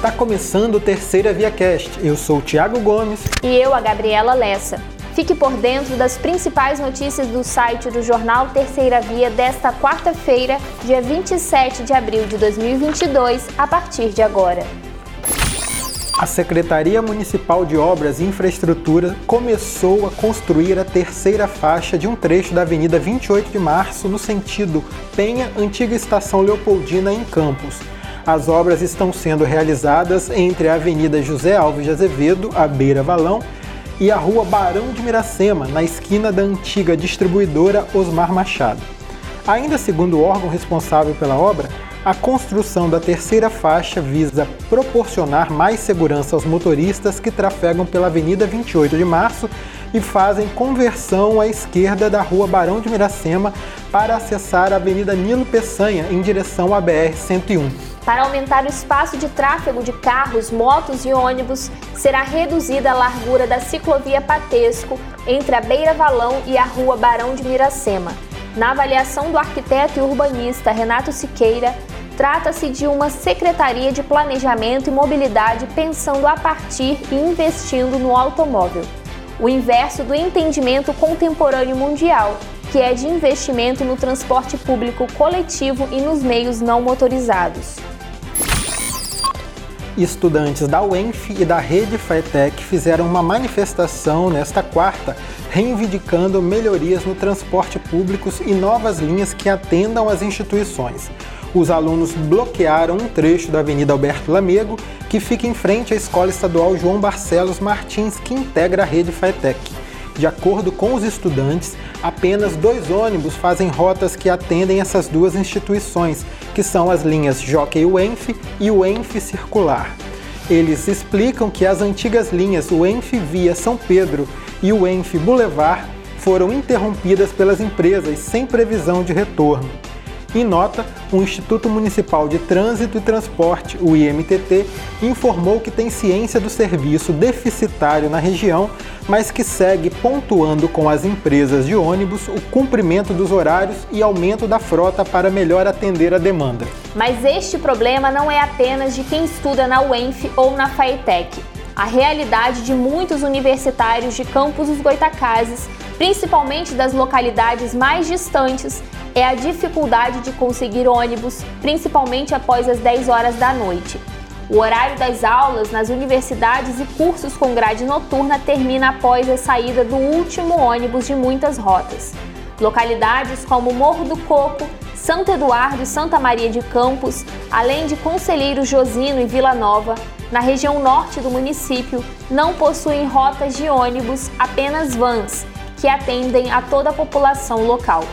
Está começando o Terceira Via Cast. Eu sou o Thiago Gomes. E eu, a Gabriela Lessa. Fique por dentro das principais notícias do site do jornal Terceira Via desta quarta-feira, dia 27 de abril de 2022, a partir de agora. A Secretaria Municipal de Obras e Infraestrutura começou a construir a terceira faixa de um trecho da Avenida 28 de Março no sentido Penha, antiga Estação Leopoldina, em Campos. As obras estão sendo realizadas entre a Avenida José Alves de Azevedo, à beira Valão, e a Rua Barão de Miracema, na esquina da antiga distribuidora Osmar Machado. Ainda segundo o órgão responsável pela obra, a construção da terceira faixa visa proporcionar mais segurança aos motoristas que trafegam pela Avenida 28 de Março e fazem conversão à esquerda da Rua Barão de Miracema para acessar a Avenida Nilo Peçanha em direção à BR-101. Para aumentar o espaço de tráfego de carros, motos e ônibus, será reduzida a largura da ciclovia Patesco entre a Beira Valão e a Rua Barão de Miracema. Na avaliação do arquiteto e urbanista Renato Siqueira, trata-se de uma secretaria de planejamento e mobilidade pensando a partir e investindo no automóvel. O inverso do entendimento contemporâneo mundial, que é de investimento no transporte público coletivo e nos meios não motorizados. Estudantes da UENF e da Rede FATEC fizeram uma manifestação nesta quarta, reivindicando melhorias no transporte público e novas linhas que atendam às instituições. Os alunos bloquearam um trecho da Avenida Alberto Lamego, que fica em frente à Escola Estadual João Barcelos Martins, que integra a Rede FATEC. De acordo com os estudantes, apenas dois ônibus fazem rotas que atendem essas duas instituições, que são as linhas Jockey UENF e o ENF Circular. Eles explicam que as antigas linhas UENF Via São Pedro e o ENF Boulevard foram interrompidas pelas empresas sem previsão de retorno. Em nota, o Instituto Municipal de Trânsito e Transporte, o IMTT, informou que tem ciência do serviço deficitário na região, mas que segue pontuando com as empresas de ônibus o cumprimento dos horários e aumento da frota para melhor atender a demanda. Mas este problema não é apenas de quem estuda na UENF ou na FAETEC. A realidade de muitos universitários de campos dos Goitacazes, principalmente das localidades mais distantes, é a dificuldade de conseguir ônibus, principalmente após as 10 horas da noite. O horário das aulas nas universidades e cursos com grade noturna termina após a saída do último ônibus de muitas rotas. Localidades como Morro do Coco, Santo Eduardo e Santa Maria de Campos, além de Conselheiro Josino e Vila Nova, na região norte do município, não possuem rotas de ônibus, apenas vans, que atendem a toda a população local.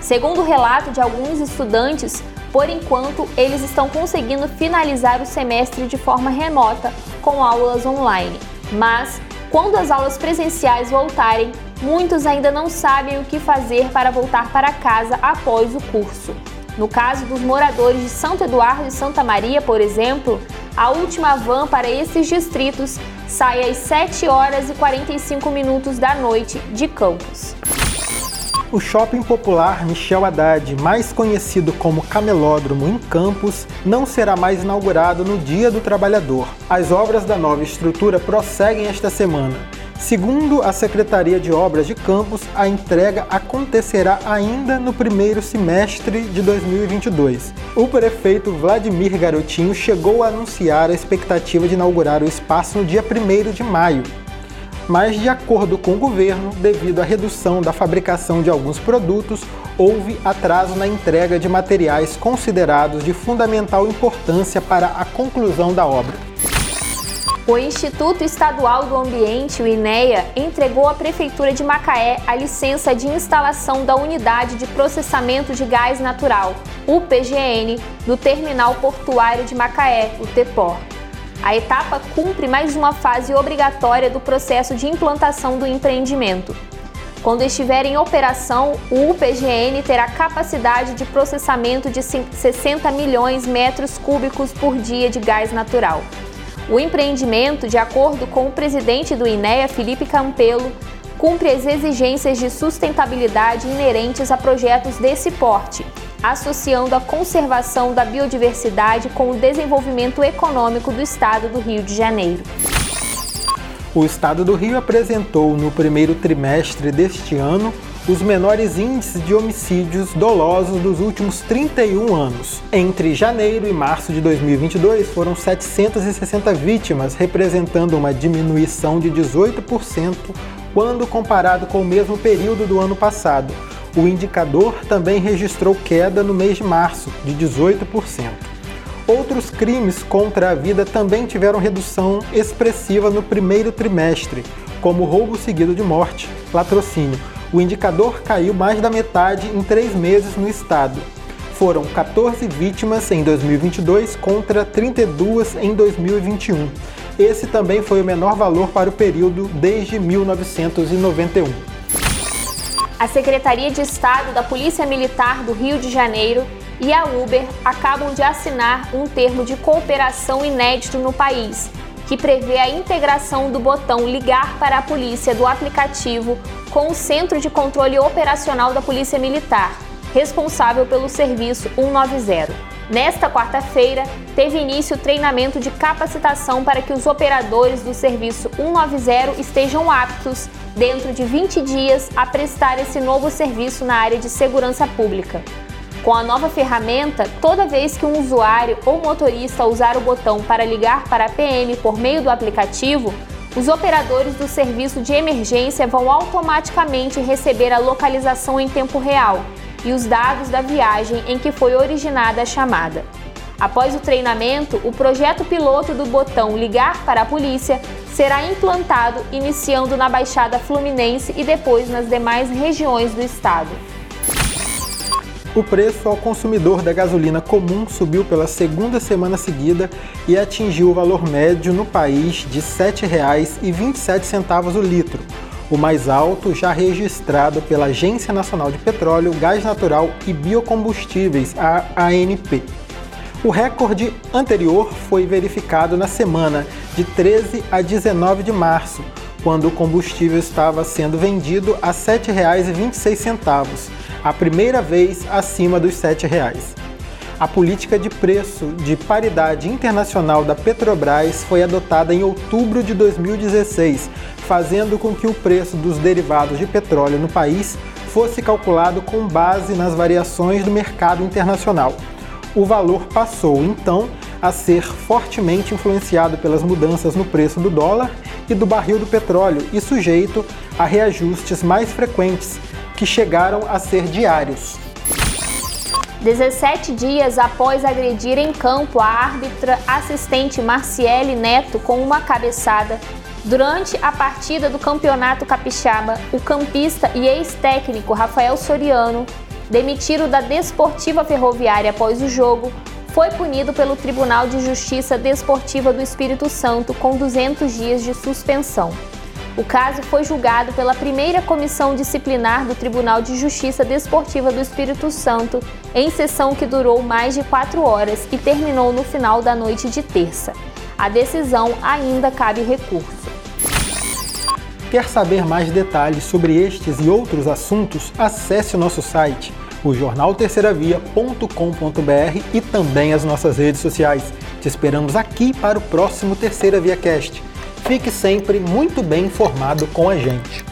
Segundo o relato de alguns estudantes, por enquanto eles estão conseguindo finalizar o semestre de forma remota, com aulas online. Mas, quando as aulas presenciais voltarem, muitos ainda não sabem o que fazer para voltar para casa após o curso. No caso dos moradores de Santo Eduardo e Santa Maria, por exemplo, a última van para esses distritos sai às 7 horas e 45 minutos da noite de Campos. O shopping popular Michel Haddad, mais conhecido como Camelódromo em Campos, não será mais inaugurado no Dia do Trabalhador. As obras da nova estrutura prosseguem esta semana. Segundo a Secretaria de Obras de Campos, a entrega acontecerá ainda no primeiro semestre de 2022. O prefeito Vladimir Garotinho chegou a anunciar a expectativa de inaugurar o espaço no dia 1 de maio, mas, de acordo com o governo, devido à redução da fabricação de alguns produtos, houve atraso na entrega de materiais considerados de fundamental importância para a conclusão da obra. O Instituto Estadual do Ambiente, o INEA, entregou à Prefeitura de Macaé a licença de instalação da Unidade de Processamento de Gás Natural, UPGN, do Terminal Portuário de Macaé, o TEPOR. A etapa cumpre mais uma fase obrigatória do processo de implantação do empreendimento. Quando estiver em operação, o UPGN terá capacidade de processamento de 60 milhões metros cúbicos por dia de gás natural. O empreendimento, de acordo com o presidente do INEA, Felipe Campelo, cumpre as exigências de sustentabilidade inerentes a projetos desse porte associando a conservação da biodiversidade com o desenvolvimento econômico do estado do Rio de Janeiro. O estado do Rio apresentou no primeiro trimestre deste ano os menores índices de homicídios dolosos dos últimos 31 anos. Entre janeiro e março de 2022, foram 760 vítimas, representando uma diminuição de 18% quando comparado com o mesmo período do ano passado. O indicador também registrou queda no mês de março, de 18%. Outros crimes contra a vida também tiveram redução expressiva no primeiro trimestre, como roubo seguido de morte, latrocínio o indicador caiu mais da metade em três meses no estado. Foram 14 vítimas em 2022 contra 32 em 2021. Esse também foi o menor valor para o período desde 1991. A Secretaria de Estado da Polícia Militar do Rio de Janeiro e a Uber acabam de assinar um termo de cooperação inédito no país, que prevê a integração do botão Ligar para a Polícia do aplicativo com o Centro de Controle Operacional da Polícia Militar, responsável pelo serviço 190. Nesta quarta-feira, teve início o treinamento de capacitação para que os operadores do serviço 190 estejam aptos, dentro de 20 dias, a prestar esse novo serviço na área de segurança pública. Com a nova ferramenta, toda vez que um usuário ou motorista usar o botão para ligar para a PM por meio do aplicativo, os operadores do serviço de emergência vão automaticamente receber a localização em tempo real e os dados da viagem em que foi originada a chamada. Após o treinamento, o projeto piloto do botão Ligar para a Polícia será implantado iniciando na Baixada Fluminense e depois nas demais regiões do estado. O preço ao consumidor da gasolina comum subiu pela segunda semana seguida e atingiu o valor médio no país de R$ 7,27 o litro, o mais alto já registrado pela Agência Nacional de Petróleo, Gás Natural e Biocombustíveis, a ANP. O recorde anterior foi verificado na semana de 13 a 19 de março, quando o combustível estava sendo vendido a R$ 7,26 a primeira vez acima dos R$ 7,00. A política de preço de paridade internacional da Petrobras foi adotada em outubro de 2016, fazendo com que o preço dos derivados de petróleo no país fosse calculado com base nas variações do mercado internacional. O valor passou, então, a ser fortemente influenciado pelas mudanças no preço do dólar e do barril do petróleo e sujeito a reajustes mais frequentes, que chegaram a ser diários. 17 dias após agredir em campo a árbitra assistente Marciele Neto com uma cabeçada, durante a partida do Campeonato Capixaba, o campista e ex-técnico Rafael Soriano, demitido da Desportiva Ferroviária após o jogo, foi punido pelo Tribunal de Justiça Desportiva do Espírito Santo com 200 dias de suspensão. O caso foi julgado pela primeira comissão disciplinar do Tribunal de Justiça Desportiva do Espírito Santo, em sessão que durou mais de quatro horas e terminou no final da noite de terça. A decisão ainda cabe recurso. Quer saber mais detalhes sobre estes e outros assuntos? Acesse o nosso site, o jornalterceiravia.com.br e também as nossas redes sociais. Te esperamos aqui para o próximo Terceira Via Cast. Fique sempre muito bem informado com a gente.